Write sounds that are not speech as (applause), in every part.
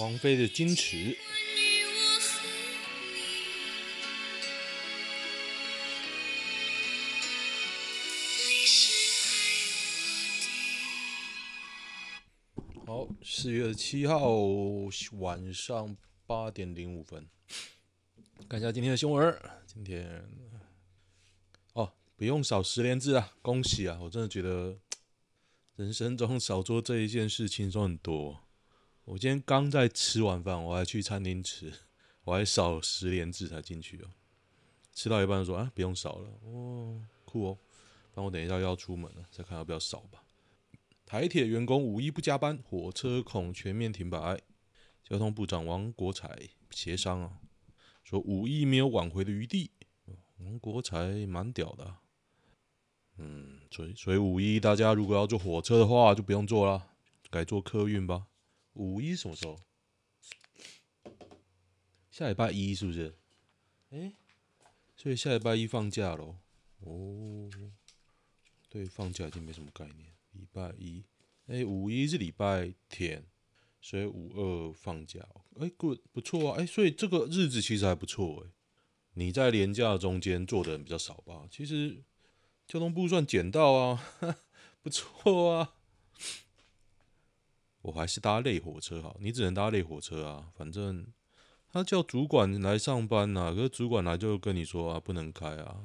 王菲的《矜持》。好，四月七号晚上八点零五分，看一下今天的新闻。今天哦，不用少十连制啊，恭喜啊！我真的觉得人生中少做这一件事轻松很多。我今天刚在吃完饭，我还去餐厅吃，我还扫实联制才进去哦。吃到一半说啊，不用扫了，哦，酷哦。那我等一下要出门了，再看要不要扫吧。台铁员工五一不加班，火车恐全面停摆。交通部长王国材协商啊，说五一没有挽回的余地。王国材蛮屌的、嗯，所以所以五一大家如果要坐火车的话，就不用坐了，改坐客运吧。五一什么时候？下礼拜一是不是？哎，所以下礼拜一放假喽。哦，对，放假已经没什么概念。礼拜一，哎，五一是礼拜天，所以五二放假。哎，good，不错啊。哎，所以这个日子其实还不错哎。你在连假中间做的人比较少吧？其实交通部算捡到啊，哈，(laughs) 不错啊。我还是搭类火车好，你只能搭类火车啊。反正他叫主管来上班呐、啊，可是主管来就跟你说啊，不能开啊，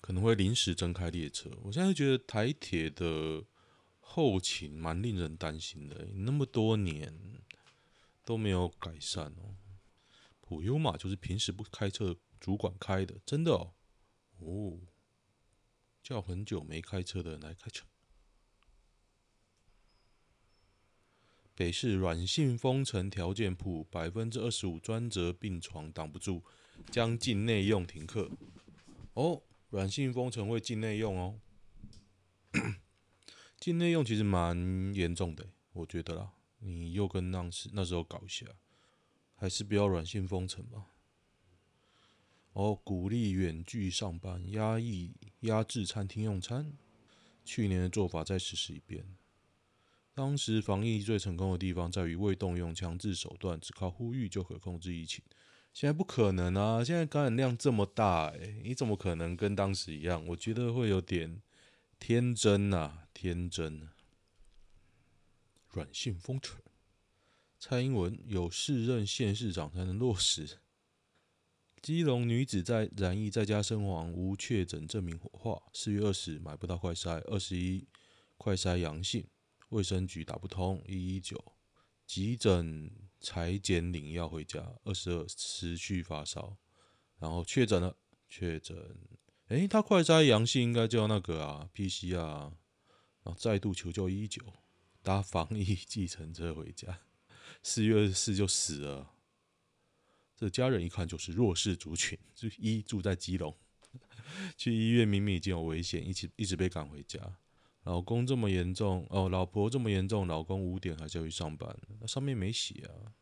可能会临时增开列车。我现在觉得台铁的后勤蛮令人担心的，那么多年都没有改善哦。普悠玛就是平时不开车，主管开的，真的哦。哦，叫很久没开车的人来开车。北市软性封城条件谱，百分之二十五专责病床挡不住，将境内用停课。哦，软性封城会境内用哦。(coughs) 境内用其实蛮严重的，我觉得啦。你又跟那时那时候搞一下，还是不要软性封城吧。哦，鼓励远距上班，压抑压制餐厅用餐。去年的做法再实施一遍。当时防疫最成功的地方在于未动用强制手段，只靠呼吁就可控制疫情。现在不可能啊！现在感染量这么大，诶，你怎么可能跟当时一样？我觉得会有点天真啊，天真。软性封城，蔡英文有适任县市长才能落实。基隆女子在染疫在家身亡，无确诊证明火化。四月二十买不到快筛，二十一快筛阳性。卫生局打不通，一一九急诊采检领药回家，二十二持续发烧，然后确诊了，确诊，诶，他快筛阳性应该叫那个啊，PCR 啊，然后再度求救一一九，搭防疫计程车回家，四月二十四就死了，这家人一看就是弱势族群，就一住在基隆，(laughs) 去医院明明已经有危险，一起一直被赶回家。老公这么严重哦，老婆这么严重，老公五点还是要去上班，那上面没写啊。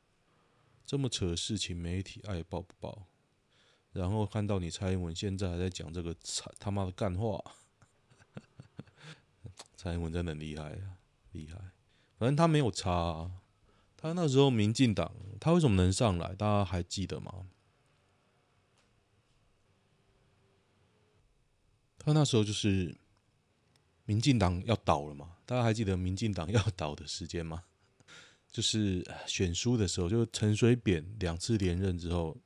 这么扯事情，媒体爱报不报？然后看到你蔡英文现在还在讲这个他妈的干话，(laughs) 蔡英文真的很厉害啊，厉害。反正他没有差啊，他那时候民进党，他为什么能上来？大家还记得吗？他那时候就是。民进党要倒了嘛？大家还记得民进党要倒的时间吗？(laughs) 就是选书的时候，就陈水扁两次连任之后，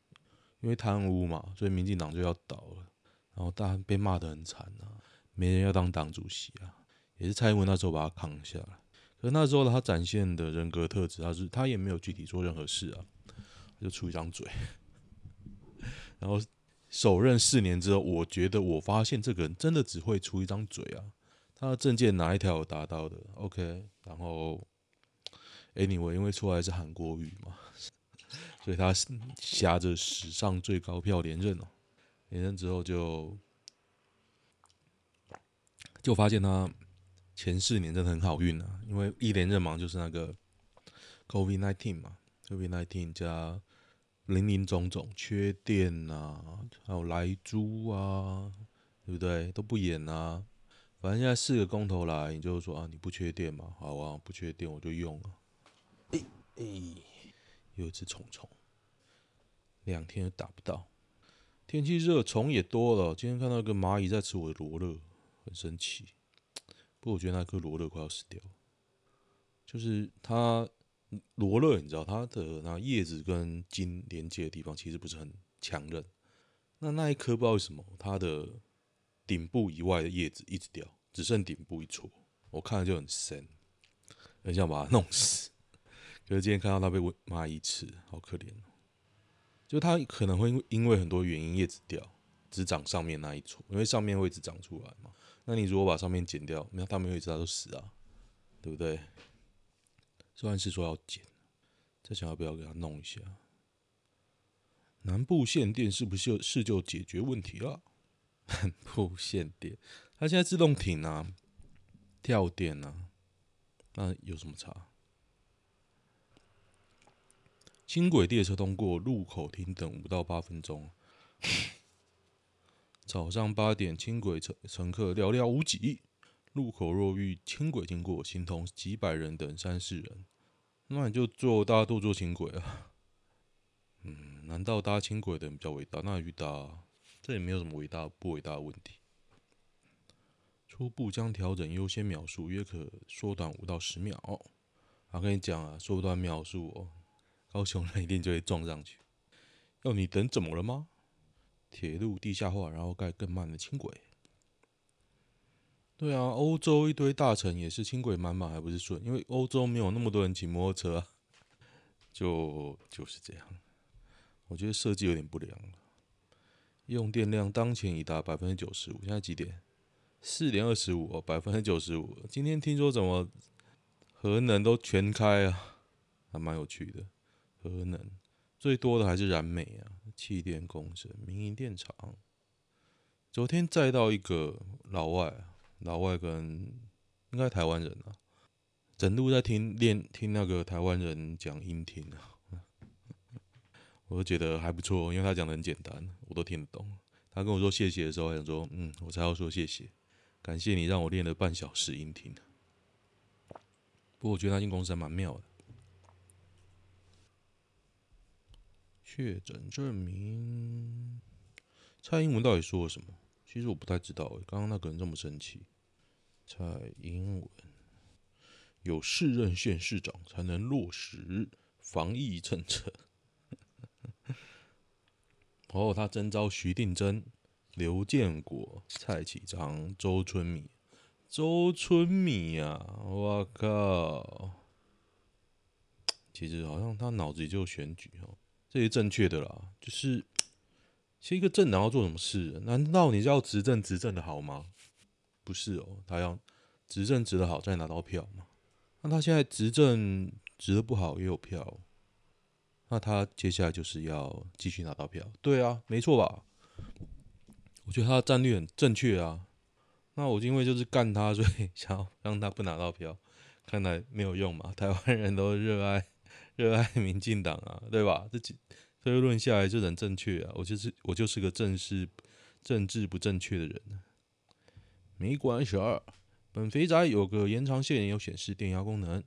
因为贪污嘛，所以民进党就要倒了，然后大家被骂得很惨啊，没人要当党主席啊，也是蔡英文那时候把他扛下来。可是那时候他展现的人格特质，他是他也没有具体做任何事啊，就出一张嘴。(laughs) 然后首任四年之后，我觉得我发现这个人真的只会出一张嘴啊，他的证件哪一条有达到的？OK，然后 Anyway，因为出来是韩国语嘛。(laughs) 所以他挟着史上最高票连任哦，连任之后就就发现他前四年真的很好运啊，因为一连任嘛，就是那个 COVID nineteen 嘛，COVID nineteen 加林林总总缺电啊，还有莱猪啊，对不对？都不演啊，反正现在四个工头来，你就说啊，你不缺电嘛，好啊，不缺电我就用了，诶诶，有一只虫虫。两天都打不到，天气热，虫也多了。今天看到一个蚂蚁在吃我的罗勒，很神奇。不过我觉得那颗罗勒快要死掉，就是它罗勒，你知道它的那叶子跟茎连接的地方其实不是很强韧。那那一颗不知道为什么，它的顶部以外的叶子一直掉，只剩顶部一撮。我看了就很深，很想把它弄死。可是今天看到它被蚂蚁吃，好可怜哦。就它可能会因为很多原因叶子掉，只长上面那一撮，因为上面会一直长出来嘛。那你如果把上面剪掉，那它没有一直它都死啊，对不对？虽然是说要剪，再想要不要给它弄一下？南部限电是不是就是就解决问题了？南部限电，它现在自动停啊，跳电啊，那有什么差？轻轨列车通过路口停等五到八分钟。早上八点，轻轨乘乘客寥寥无几。路口若遇轻轨经过，形同几百人等三四人。那你就坐，大家都坐轻轨啊。嗯，难道搭轻轨的人比较伟大？那遇到，这也没有什么伟大不伟大的问题。初步将调整优先秒数，约可缩短五到十秒。我跟你讲啊，缩短秒数哦。高雄人一定就会撞上去，要你等怎么了吗？铁路地下化，然后盖更慢的轻轨。对啊，欧洲一堆大城也是轻轨满满还不是顺，因为欧洲没有那么多人骑摩托车啊，就就是这样。我觉得设计有点不良了。用电量当前已达百分之九十五，现在几点？四点二十五哦，百分之九十五。今天听说怎么核能都全开啊，还蛮有趣的。核能最多的还是燃煤啊，气电共生、民营电厂。昨天载到一个老外，老外跟应该台湾人啊，整路在听练听那个台湾人讲英听啊，(laughs) 我就觉得还不错，因为他讲的很简单，我都听得懂。他跟我说谢谢的时候，想说嗯，我才要说谢谢，感谢你让我练了半小时音听。不过我觉得那间公司还蛮妙的。确诊证明，蔡英文到底说了什么？其实我不太知道。刚刚那个人这么生气，蔡英文有适任县市长才能落实防疫政策。(laughs) 哦，他征召徐定祯、刘建国、蔡启昌、周春米。周春米啊，我靠！其实好像他脑子里就选举哦。这是正确的啦，就是其实一个政党要做什么事？难道你是要执政执政的好吗？不是哦，他要执政执的好，再拿到票嘛。那他现在执政执的不好，也有票，那他接下来就是要继续拿到票。对啊，没错吧？我觉得他的战略很正确啊。那我因为就是干他，所以 (laughs) 想要让他不拿到票，看来没有用嘛。台湾人都热爱。热爱民进党啊，对吧？这几推论下来就很正确啊。我就是我就是个正式政治不正确的人。没关系，本肥宅有个延长线有显示电压功能，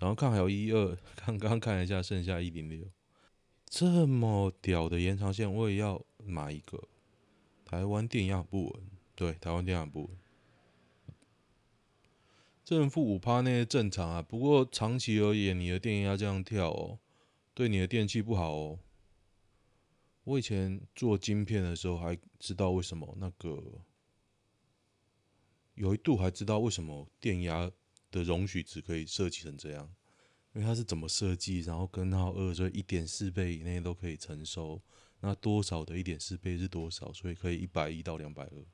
然后看还有一二，刚刚看一下，剩下一零六。这么屌的延长线，我也要买一个。台湾电压不稳，对，台湾电压不稳。正负五趴那些正常啊，不过长期而言，你的电压这样跳哦，对你的电器不好哦。我以前做晶片的时候，还知道为什么那个有一度还知道为什么电压的容许值可以设计成这样，因为它是怎么设计，然后根号二所以一点四倍以内都可以承受，那多少的一点四倍是多少？所以可以一百一到两百二。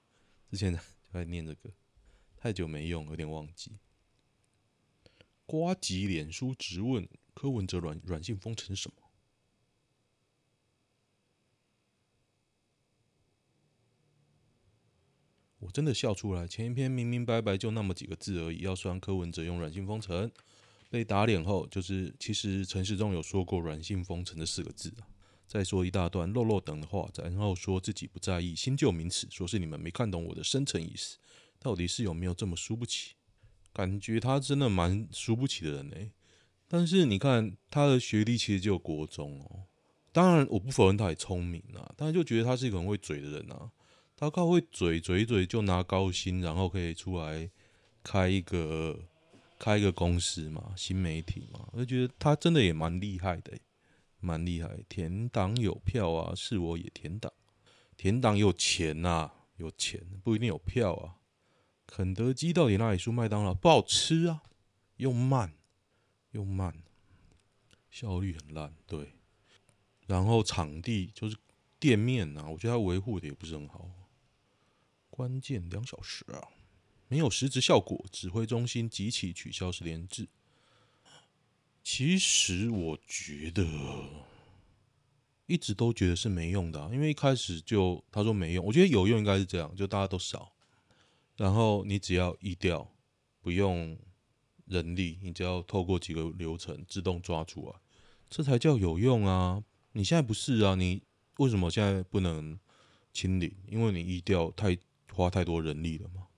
之前 (laughs) 就在念这个，太久没用，有点忘记。瓜吉脸书直问柯文哲软软性封城什么？我真的笑出来。前一篇明明白白就那么几个字而已，要酸柯文哲用软性封城，被打脸后，就是其实陈时中有说过软性封城这四个字啊。再说一大段漏漏等的话，然后说自己不在意新旧名词，说是你们没看懂我的深层意思，到底是有没有这么输不起？感觉他真的蛮输不起的人呢。但是你看他的学历其实就国中哦，当然我不否认他也聪明啊，但是就觉得他是一个很会嘴的人啊。他靠会嘴嘴嘴就拿高薪，然后可以出来开一个开一个公司嘛，新媒体嘛，我就觉得他真的也蛮厉害的，蛮厉害。填党有票啊，是我也填党，填党有钱呐、啊，有钱不一定有票啊。肯德基到底哪里输麦当劳？不好吃啊，又慢又慢，效率很烂。对，然后场地就是店面、啊，我觉得他维护的也不是很好。关键两小时啊，没有实质效果。指挥中心即起取消实联制。其实我觉得一直都觉得是没用的，因为一开始就他说没用，我觉得有用应该是这样，就大家都少，然后你只要疫调，不用人力，你只要透过几个流程自动抓出来，这才叫有用啊！你现在不是啊？你为什么现在不能清零？因为你疫调太。花太多人力了嘛，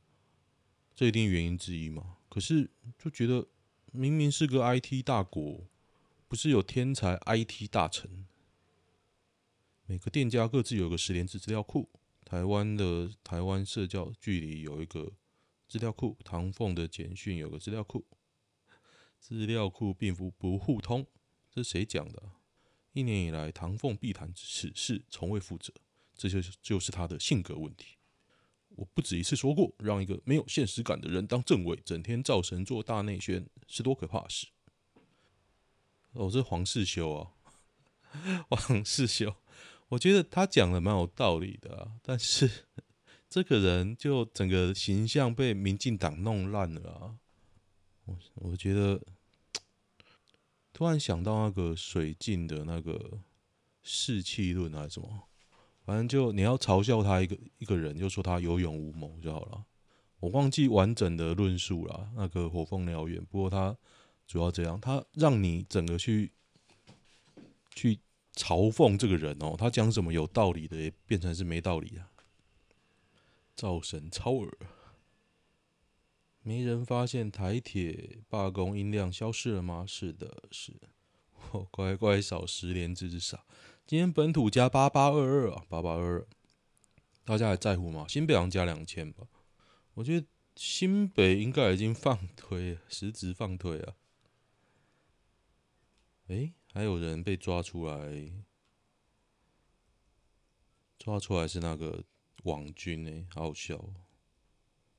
这一定原因之一嘛。可是就觉得明明是个 IT 大国，不是有天才 IT 大臣？每个店家各自有个十连制资料库。台湾的台湾社交距离有一个资料库，唐凤的简讯有个资料库，资料库并不不互通。这谁讲的？一年以来，唐凤必谈此事，从未负责，这就是就是他的性格问题。我不止一次说过，让一个没有现实感的人当政委，整天造神做大内宣，是多可怕的事。哦，这黄世修啊，(laughs) 黄世修，我觉得他讲的蛮有道理的啊，但是这个人就整个形象被民进党弄烂了啊。我我觉得，突然想到那个水镜的那个士气论还是什么。反正就你要嘲笑他一个一个人，就说他有勇无谋就好了。我忘记完整的论述了，那个火凤燎原。不过他主要这样，他让你整个去去嘲讽这个人哦，他讲什么有道理的，也变成是没道理啊。造神超耳，没人发现台铁罢工音量消失了吗？是的，是。我乖乖扫实联制之傻。今天本土加八八二二啊，八八二二，大家还在乎吗？新北好像加两千吧，我觉得新北应该已经放推，实质放推啊。诶、还有人被抓出来，抓出来是那个网军诶，好好笑，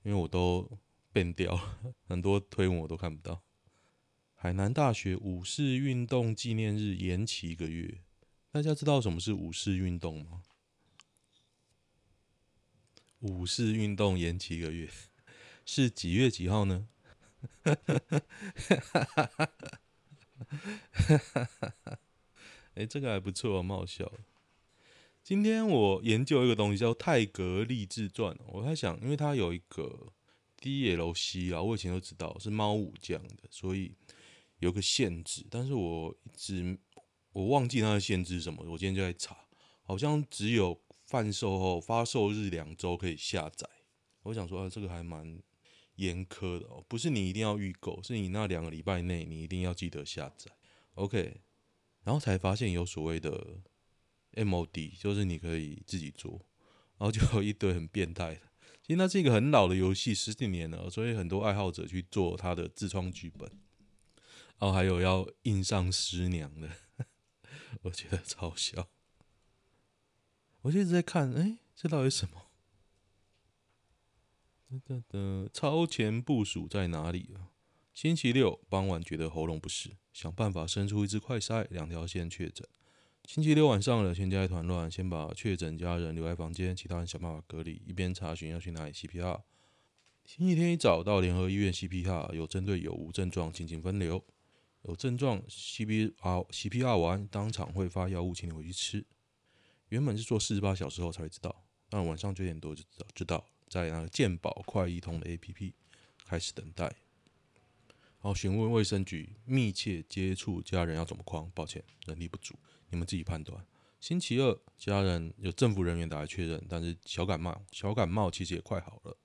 因为我都变掉了，(laughs) 很多推文我都看不到。海南大学五四运动纪念日延期一个月。大家知道什么是五四运动吗？五四运动延期一个月，是几月几号呢？哈哈哈哈哈哈！哈哈哎，这个还不错，蛮好笑。今天我研究一个东西叫泰格励志传，我在想，因为它有一个 DLC 啊，我以前都知道是猫武将的，所以有个限制，但是我一直。我忘记它的限制是什么，我今天就在查，好像只有贩售后发售日两周可以下载。我想说，啊，这个还蛮严苛的哦，不是你一定要预购，是你那两个礼拜内你一定要记得下载。OK，然后才发现有所谓的 MOD，就是你可以自己做，然后就有一堆很变态的。其实那是一个很老的游戏，十几年了，所以很多爱好者去做他的自创剧本，然后还有要印上师娘的。我觉得超笑。我就一直在看，哎、这到底什么？的的的，超前部署在哪里啊？星期六傍晚觉得喉咙不适，想办法伸出一支快筛，两条线确诊。星期六晚上了，全家一团乱，先把确诊家人留在房间，其他人想办法隔离，一边查询要去哪里 CPR。星期天一早到联合医院 CPR，有针对有无症状进行分流，有症状 CPR CPR 完当场会发药物，请你回去吃。原本是做四十八小时后才会知道，但晚上九点多就知，知道在那个健保快易通的 APP 开始等待。然后询问卫生局密切接触家人要怎么框？抱歉，人力不足，你们自己判断。星期二家人有政府人员打来确认，但是小感冒，小感冒其实也快好了。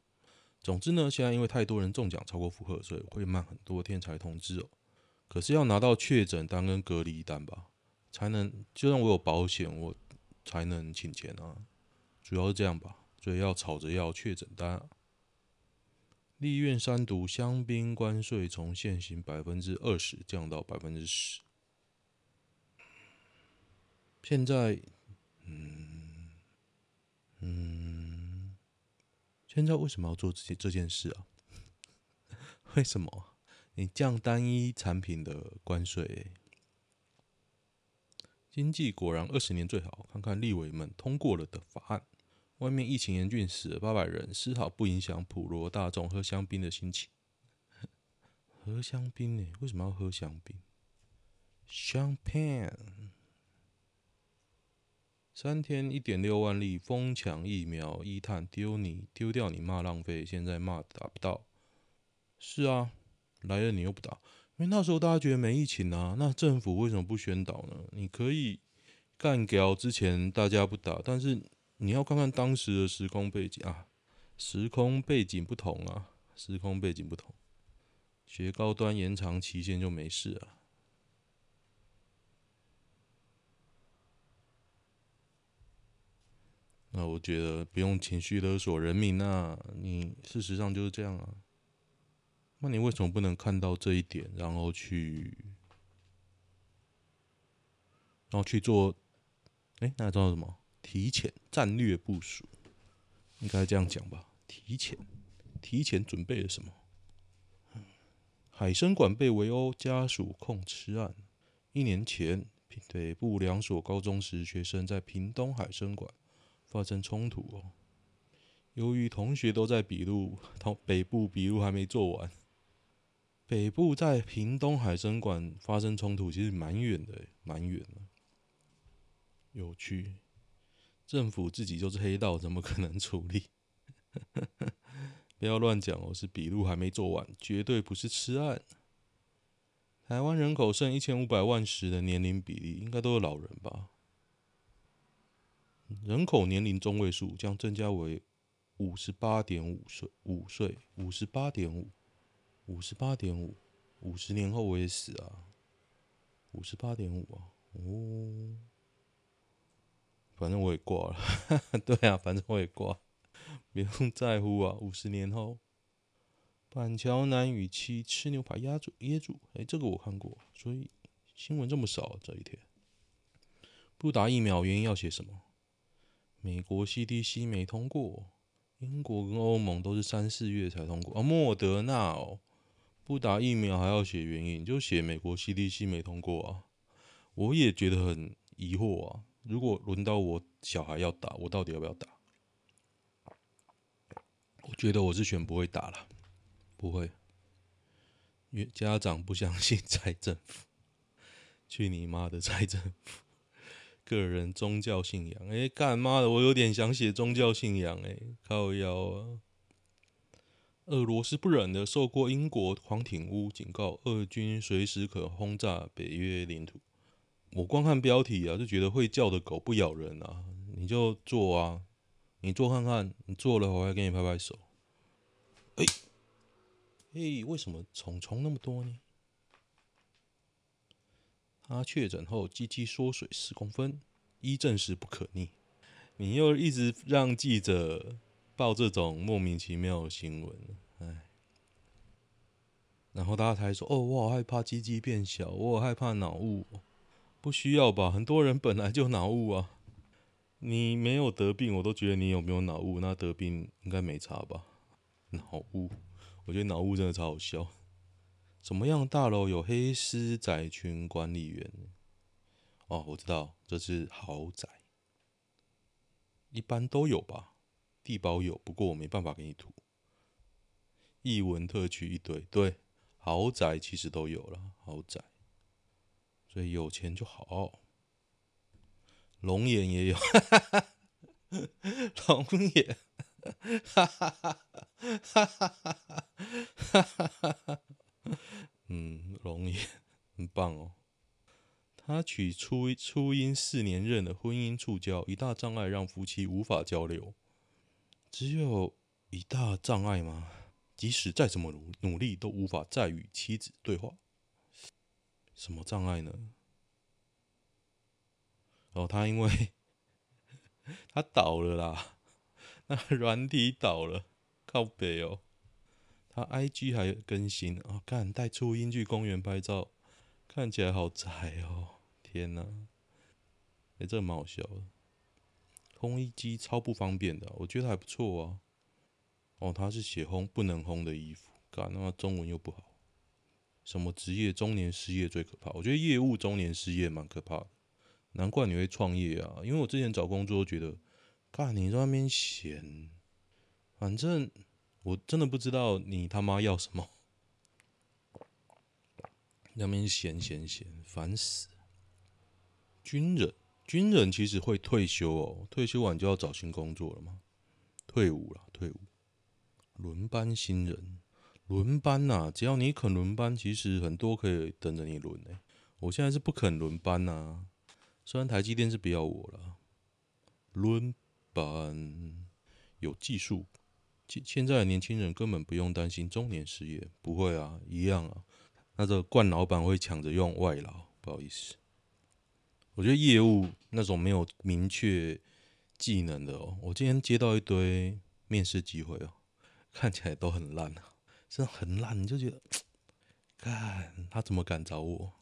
总之呢，现在因为太多人中奖超过负荷，所以会慢很多天才通知哦。可是要拿到确诊单跟隔离单吧，才能就算我有保险，我才能请钱啊。主要是这样吧，所以要吵着要确诊单啊。立院三读香槟关税从现行百分之二十降到百分之十。现在，嗯嗯，现在为什么要做这些这件事啊？(laughs) 为什么？你降单一产品的关税，经济果然二十年最好。看看立委们通过了的法案。外面疫情严峻，死了八百人，丝毫不影响普罗大众喝香槟的心情。(laughs) 喝香槟呢？为什么要喝香槟？Champagne。三天一点六万例疯抢疫苗，一探丢你丢掉你骂浪费，现在骂打不到。是啊，来了你又不打，因为那时候大家觉得没疫情啊，那政府为什么不宣导呢？你可以干掉之前大家不打，但是。你要看看当时的时空背景啊，时空背景不同啊，时空背景不同，学高端延长期限就没事啊。那我觉得不用情绪勒索人民啊，你事实上就是这样啊。那你为什么不能看到这一点，然后去，然后去做？哎，那叫什么？提前战略部署，应该这样讲吧？提前，提前准备了什么？海生馆被围殴，家属控吃案。一年前，北部两所高中时学生在屏东海生馆发生冲突哦。由于同学都在笔录，同北部笔录还没做完，北部在屏东海生馆发生冲突，其实蛮远的，蛮远的。有趣。政府自己就是黑道，怎么可能处理？(laughs) 不要乱讲哦，是笔录还没做完，绝对不是吃案。台湾人口剩一千五百万时的年龄比例，应该都是老人吧？人口年龄中位数将增加为五十八点五岁，五岁，五十八点五，五十八点五，五十年后我也死啊！五十八点五啊，哦。反正我也挂了，(laughs) 对啊，反正我也挂，不用在乎啊。五十年后，板桥男与妻吃牛排压住噎住，哎，这个我看过，所以新闻这么少这一天。不打疫苗原因要写什么？美国 CDC 没通过，英国跟欧盟都是三四月才通过啊。莫德纳哦，不打疫苗还要写原因，就写美国 CDC 没通过啊。我也觉得很疑惑啊。如果轮到我小孩要打，我到底要不要打？我觉得我是选不会打了，不会，因为家长不相信蔡政府，去你妈的蔡政府！个人宗教信仰，哎，干妈的，我有点想写宗教信仰，哎，靠腰啊！俄罗斯不忍的受过英国黄艇屋警告，俄军随时可轰炸北约领土。我光看标题啊，就觉得会叫的狗不咬人啊！你就做啊，你做看看，你做了我还给你拍拍手。哎，哎，为什么虫虫那么多呢？他确诊后鸡鸡缩水十公分，医证实不可逆。你又一直让记者报这种莫名其妙的新闻，哎，然后大家才说：“哦，我好害怕鸡鸡变小，我好害怕脑雾。”不需要吧？很多人本来就脑雾啊。你没有得病，我都觉得你有没有脑雾？那得病应该没差吧？脑雾，我觉得脑雾真的超好笑。什么样大楼有黑丝仔群管理员？哦，我知道，这是豪宅，一般都有吧？地包有，不过我没办法给你图。艺文特区一堆，对，豪宅其实都有了，豪宅，所以有钱就好。龙眼也有，哈哈哈，哈哈哈，哈哈哈，哈哈，嗯，龙眼很棒哦。他娶初初音四年任的婚姻触礁，一大障碍让夫妻无法交流。只有一大障碍吗？即使再怎么努努力，都无法再与妻子对话。什么障碍呢？哦，他因为 (laughs) 他倒了啦，那软体倒了，靠北哦。他 IG 还更新哦，看带初音去公园拍照，看起来好宅哦，天哪！哎，这蛮好笑的。烘衣机超不方便的，我觉得还不错啊。哦，他是写烘不能烘的衣服，干那中文又不好。什么职业中年失业最可怕？我觉得业务中年失业蛮可怕的。难怪你会创业啊！因为我之前找工作觉得，干你在那边闲，反正我真的不知道你他妈要什么，那边闲闲闲，烦死。军人，军人其实会退休哦，退休完就要找新工作了嘛，退伍了，退伍。轮班新人，轮班呐、啊，只要你肯轮班，其实很多可以等着你轮诶。我现在是不肯轮班呐、啊。虽然台积电是不要我了，轮班有技术，现现在的年轻人根本不用担心中年失业，不会啊，一样啊。那个冠老板会抢着用外劳，不好意思。我觉得业务那种没有明确技能的哦，我今天接到一堆面试机会哦，看起来都很烂啊，真的很烂，你就觉得，看他怎么敢找我？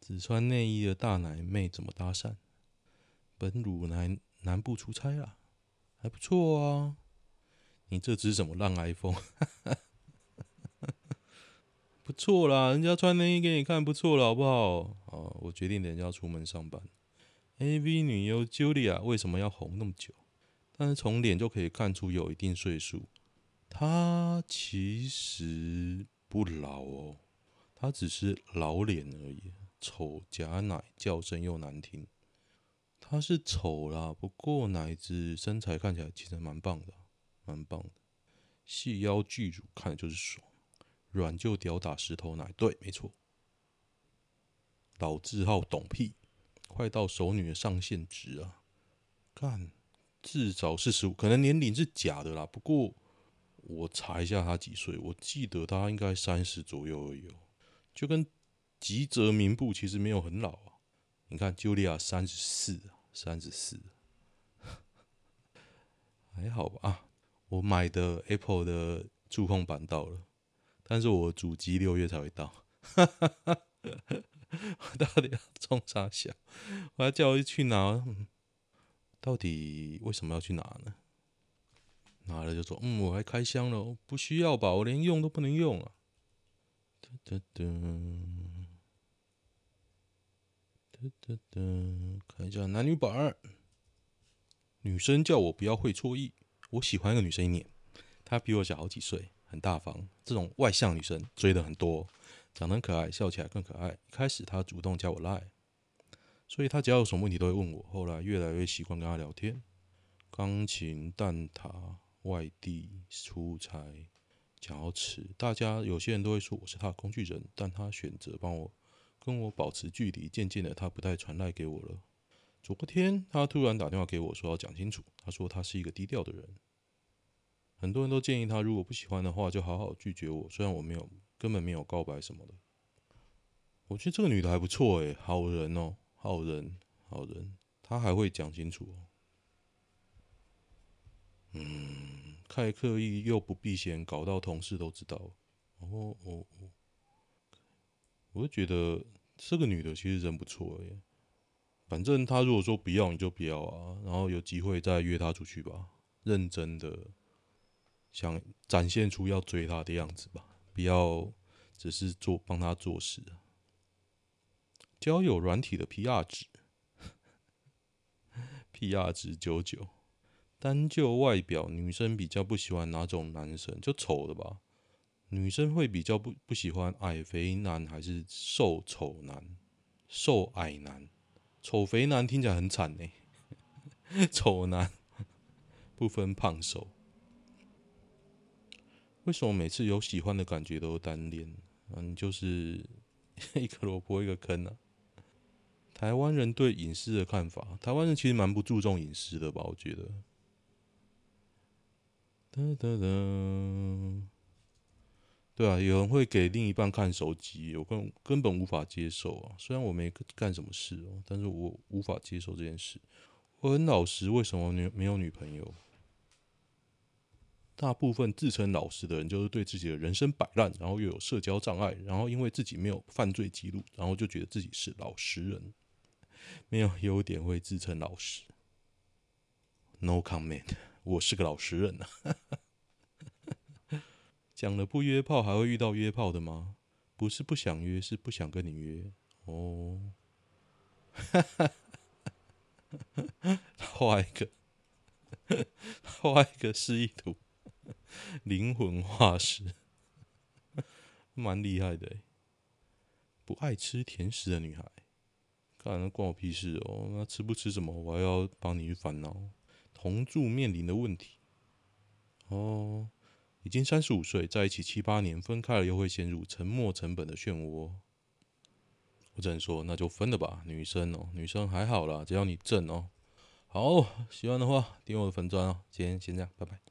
只穿内衣的大奶妹怎么搭讪？本鲁南南部出差啊，还不错啊。你这只什么烂 iPhone？(laughs) 不错啦，人家穿内衣给你看，不错了，好不好？啊，我决定等一下要出门上班。AV 女优 Julia 为什么要红那么久？但是从脸就可以看出有一定岁数。她其实不老哦，她只是老脸而已。丑假奶叫声又难听，她是丑啦，不过奶子身材看起来其实蛮棒的，蛮棒的。细腰巨乳看的就是爽，软就屌打石头奶，对，没错。老字号懂屁，快到熟女的上限值啊！干，至少四十五，可能年龄是假的啦。不过我查一下他几岁，我记得他应该三十左右而已哦，就跟。吉泽明步其实没有很老啊，你看 Julia 三十四，三十四，(laughs) 还好吧？我买的 Apple 的触控板到了，但是我主机六月才会到，我到底要冲啥小？我要叫我去拿，到底为什么要去拿呢？拿了就说，嗯，我还开箱了，不需要吧？我连用都不能用啊！哒哒哒。哒哒哒，看一下男女版。女生叫我不要会错意，我喜欢一个女生一年，她比我小好几岁，很大方。这种外向女生追的很多，长得很可爱，笑起来更可爱。一开始她主动加我赖，所以她只要有什么问题都会问我。后来越来越习惯跟她聊天。钢琴、蛋挞、外地出差、想要吃，大家有些人都会说我是她的工具人，但她选择帮我。跟我保持距离，渐渐的，她不再传赖给我了。昨天，她突然打电话给我，说要讲清楚。她说她是一个低调的人，很多人都建议他，如果不喜欢的话，就好好拒绝我。虽然我没有，根本没有告白什么的。我觉得这个女的还不错，诶，好人哦，好人，好人，她还会讲清楚哦。嗯，太刻意又不避嫌，搞到同事都知道。哦哦哦。我就觉得这个女的其实人不错耶，反正她如果说不要，你就不要啊。然后有机会再约她出去吧，认真的想展现出要追他的样子吧，不要只是做帮他做事。交友软体的 PR 值，PR 值九九。单就外表，女生比较不喜欢哪种男生？就丑的吧。女生会比较不不喜欢矮肥男还是瘦丑男？瘦矮男，丑肥男听起来很惨呢。(laughs) 丑男 (laughs) 不分胖瘦。为什么每次有喜欢的感觉都单恋？嗯，就是 (laughs) 一个萝卜一个坑啊。台湾人对隐私的看法，台湾人其实蛮不注重隐私的吧？我觉得。哒哒哒，对啊，有人会给另一半看手机，我根根本无法接受啊！虽然我没干什么事哦，但是我无法接受这件事。我很老实，为什么女没有女朋友？大部分自称老实的人，就是对自己的人生摆烂，然后又有社交障碍，然后因为自己没有犯罪记录，然后就觉得自己是老实人，没有优点会自称老实。No comment。我是个老实人呐，(laughs) 讲了不约炮还会遇到约炮的吗？不是不想约，是不想跟你约哦。(laughs) 画一个，画一个示意图，(laughs) 灵魂化石，(laughs) 蛮厉害的。不爱吃甜食的女孩，看，那关我屁事哦。那吃不吃什么，我还要帮你去烦恼。同住面临的问题，哦，已经三十五岁，在一起七八年，分开了又会陷入沉没成本的漩涡。我只能说，那就分了吧。女生哦，女生还好啦，只要你正哦。好，喜欢的话点我的粉专哦。今天先这样，拜拜。